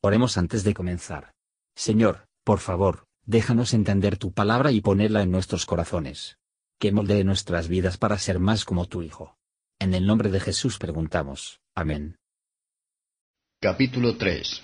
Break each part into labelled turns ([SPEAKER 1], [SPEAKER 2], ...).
[SPEAKER 1] Oremos antes de comenzar. Señor, por favor, déjanos entender tu palabra y ponerla en nuestros corazones. Que moldee nuestras vidas para ser más como tu Hijo. En el nombre de Jesús preguntamos. Amén.
[SPEAKER 2] Capítulo 3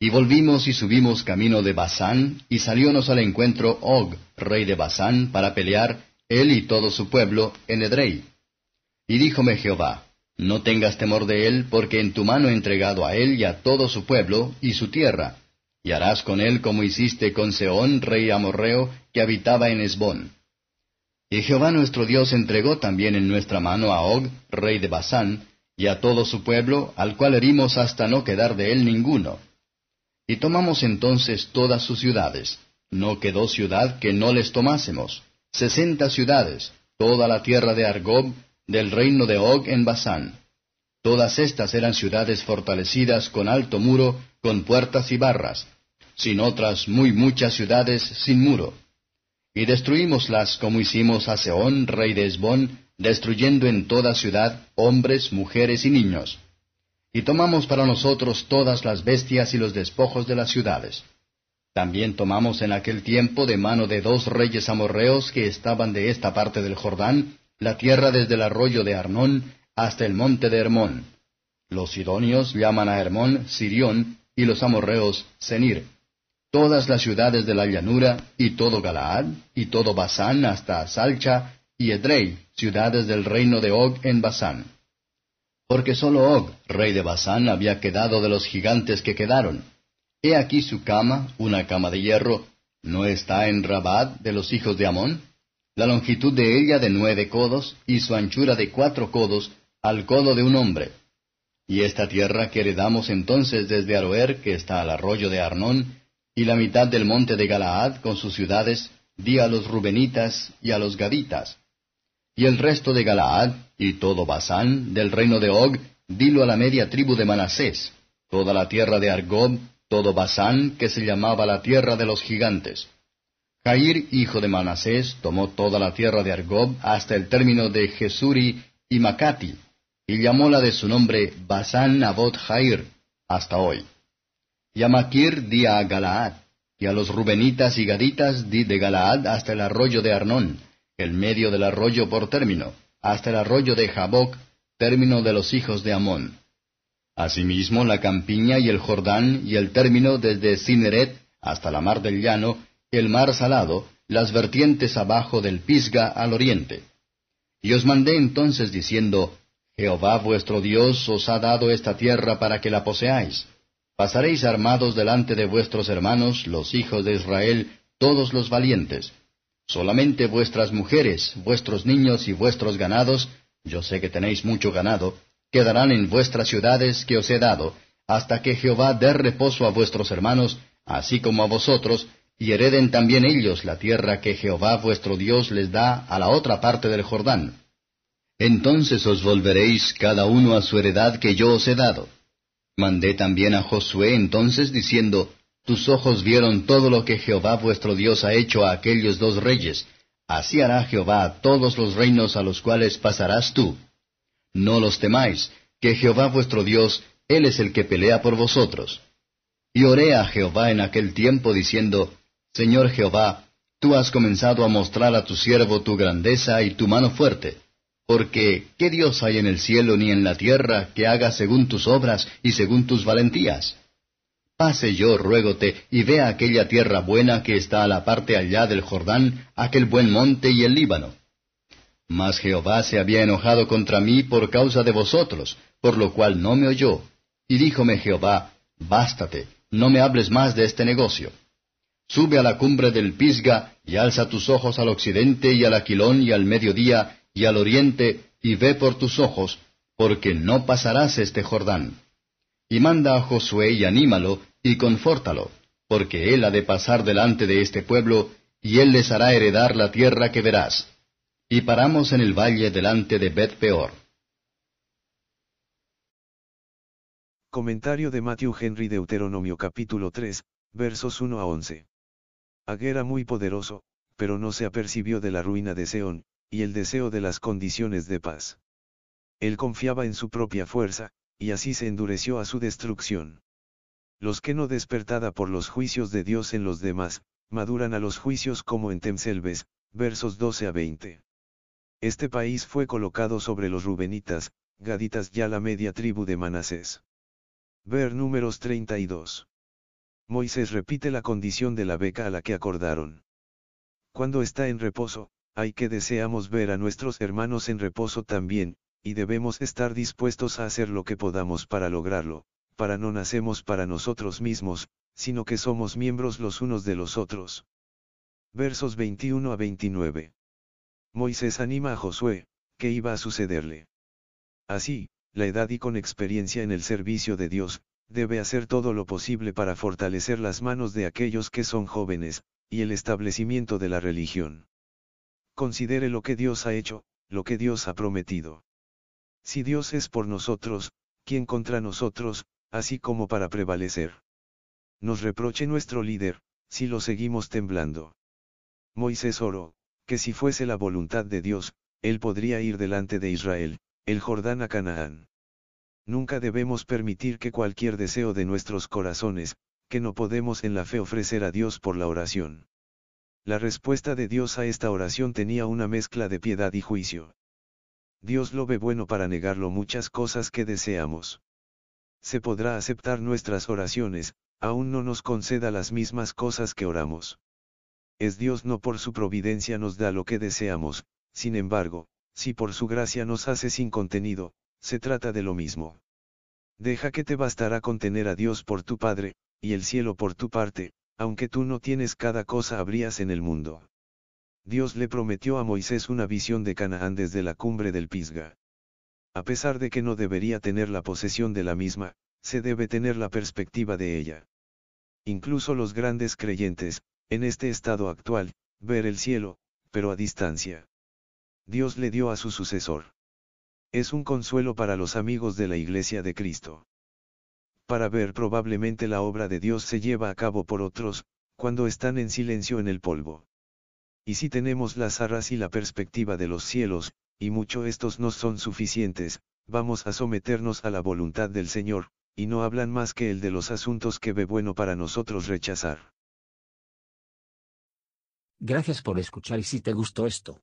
[SPEAKER 2] Y volvimos y subimos camino de Basán, y saliónos al encuentro Og, rey de Basán, para pelear, él y todo su pueblo, en Edrei. Y díjome Jehová, no tengas temor de él, porque en tu mano he entregado a él y a todo su pueblo y su tierra, y harás con él como hiciste con Seón, rey amorreo, que habitaba en Esbón. Y Jehová nuestro Dios entregó también en nuestra mano a Og, rey de Basán, y a todo su pueblo, al cual herimos hasta no quedar de él ninguno. Y tomamos entonces todas sus ciudades. No quedó ciudad que no les tomásemos. Sesenta ciudades, toda la tierra de Argob, del reino de Og en Basán. Todas estas eran ciudades fortalecidas con alto muro, con puertas y barras, sin otras muy muchas ciudades sin muro. Y destruímoslas como hicimos a Seón, rey de Esbón, destruyendo en toda ciudad hombres, mujeres y niños. Y tomamos para nosotros todas las bestias y los despojos de las ciudades. También tomamos en aquel tiempo de mano de dos reyes amorreos que estaban de esta parte del Jordán, la tierra desde el arroyo de Arnón hasta el monte de Hermón. Los sidonios llaman a Hermón Sirión y los amorreos Senir. Todas las ciudades de la llanura y todo Galaad y todo Basán hasta Salcha y Edrei, ciudades del reino de Og en Basán. Porque sólo Og, rey de Basán, había quedado de los gigantes que quedaron. He aquí su cama, una cama de hierro, ¿no está en Rabad de los hijos de Amón? La longitud de ella de nueve codos, y su anchura de cuatro codos, al codo de un hombre. Y esta tierra que heredamos entonces desde Aroer, que está al arroyo de Arnón, y la mitad del monte de Galaad con sus ciudades, di a los Rubenitas y a los Gaditas. Y el resto de Galaad, y todo Basán, del reino de Og, dilo a la media tribu de Manasés, toda la tierra de Argob, todo Basán, que se llamaba la tierra de los gigantes Jair, hijo de Manasés, tomó toda la tierra de Argob hasta el término de Jesuri y Macati, y llamóla de su nombre Basán Abot Jair, hasta hoy. Y a Maquir di a Galaad, y a los Rubenitas y Gaditas di de Galaad hasta el arroyo de Arnón, el medio del arroyo por término, hasta el arroyo de Jaboc, término de los hijos de Amón. Asimismo la campiña y el Jordán y el término desde Cineret hasta la mar del llano, el mar salado, las vertientes abajo del Pisga al oriente. Y os mandé entonces diciendo, Jehová vuestro Dios os ha dado esta tierra para que la poseáis. Pasaréis armados delante de vuestros hermanos, los hijos de Israel, todos los valientes. Solamente vuestras mujeres, vuestros niños y vuestros ganados, yo sé que tenéis mucho ganado, quedarán en vuestras ciudades que os he dado, hasta que Jehová dé reposo a vuestros hermanos, así como a vosotros, y hereden también ellos la tierra que Jehová vuestro Dios les da a la otra parte del Jordán. Entonces os volveréis cada uno a su heredad que yo os he dado. Mandé también a Josué entonces diciendo, Tus ojos vieron todo lo que Jehová vuestro Dios ha hecho a aquellos dos reyes, así hará Jehová a todos los reinos a los cuales pasarás tú. No los temáis, que Jehová vuestro Dios, Él es el que pelea por vosotros. Y oré a Jehová en aquel tiempo diciendo, Señor Jehová, tú has comenzado a mostrar a tu siervo tu grandeza y tu mano fuerte. Porque, ¿qué Dios hay en el cielo ni en la tierra que haga según tus obras y según tus valentías? Pase yo, ruégote, y vea aquella tierra buena que está a la parte allá del Jordán, aquel buen monte y el Líbano. Mas Jehová se había enojado contra mí por causa de vosotros, por lo cual no me oyó. Y díjome Jehová, Bástate, no me hables más de este negocio. Sube a la cumbre del Pisga, y alza tus ojos al occidente y al aquilón y al mediodía y al oriente, y ve por tus ojos, porque no pasarás este Jordán. Y manda a Josué y anímalo, y confórtalo, porque él ha de pasar delante de este pueblo, y él les hará heredar la tierra que verás. Y paramos en el valle delante de Bet Peor.
[SPEAKER 3] Comentario de Matthew Henry Deuteronomio capítulo 3, versos 1 a 11. Ag era muy poderoso, pero no se apercibió de la ruina de Seón, y el deseo de las condiciones de paz. Él confiaba en su propia fuerza, y así se endureció a su destrucción. Los que no despertada por los juicios de Dios en los demás, maduran a los juicios como en Temselves, versos 12 a 20. Este país fue colocado sobre los Rubenitas, Gaditas ya la media tribu de Manasés. Ver números 32. Moisés repite la condición de la beca a la que acordaron. Cuando está en reposo, hay que deseamos ver a nuestros hermanos en reposo también, y debemos estar dispuestos a hacer lo que podamos para lograrlo, para no nacemos para nosotros mismos, sino que somos miembros los unos de los otros. Versos 21 a 29. Moisés anima a Josué, que iba a sucederle. Así, la edad y con experiencia en el servicio de Dios, debe hacer todo lo posible para fortalecer las manos de aquellos que son jóvenes, y el establecimiento de la religión. Considere lo que Dios ha hecho, lo que Dios ha prometido. Si Dios es por nosotros, ¿quién contra nosotros, así como para prevalecer? Nos reproche nuestro líder, si lo seguimos temblando. Moisés oró, que si fuese la voluntad de Dios, él podría ir delante de Israel, el Jordán a Canaán. Nunca debemos permitir que cualquier deseo de nuestros corazones, que no podemos en la fe ofrecer a Dios por la oración. La respuesta de Dios a esta oración tenía una mezcla de piedad y juicio. Dios lo ve bueno para negarlo muchas cosas que deseamos. Se podrá aceptar nuestras oraciones, aún no nos conceda las mismas cosas que oramos. Es Dios no por su providencia nos da lo que deseamos, sin embargo, si por su gracia nos hace sin contenido, se trata de lo mismo. Deja que te bastará contener a Dios por tu Padre, y el cielo por tu parte, aunque tú no tienes cada cosa habrías en el mundo. Dios le prometió a Moisés una visión de Canaán desde la cumbre del Pisga. A pesar de que no debería tener la posesión de la misma, se debe tener la perspectiva de ella. Incluso los grandes creyentes, en este estado actual, ver el cielo, pero a distancia. Dios le dio a su sucesor. Es un consuelo para los amigos de la Iglesia de Cristo. Para ver probablemente la obra de Dios se lleva a cabo por otros, cuando están en silencio en el polvo. Y si tenemos las arras y la perspectiva de los cielos, y mucho estos no son suficientes, vamos a someternos a la voluntad del Señor, y no hablan más que el de los asuntos que ve bueno para nosotros rechazar.
[SPEAKER 1] Gracias por escuchar y si te gustó esto,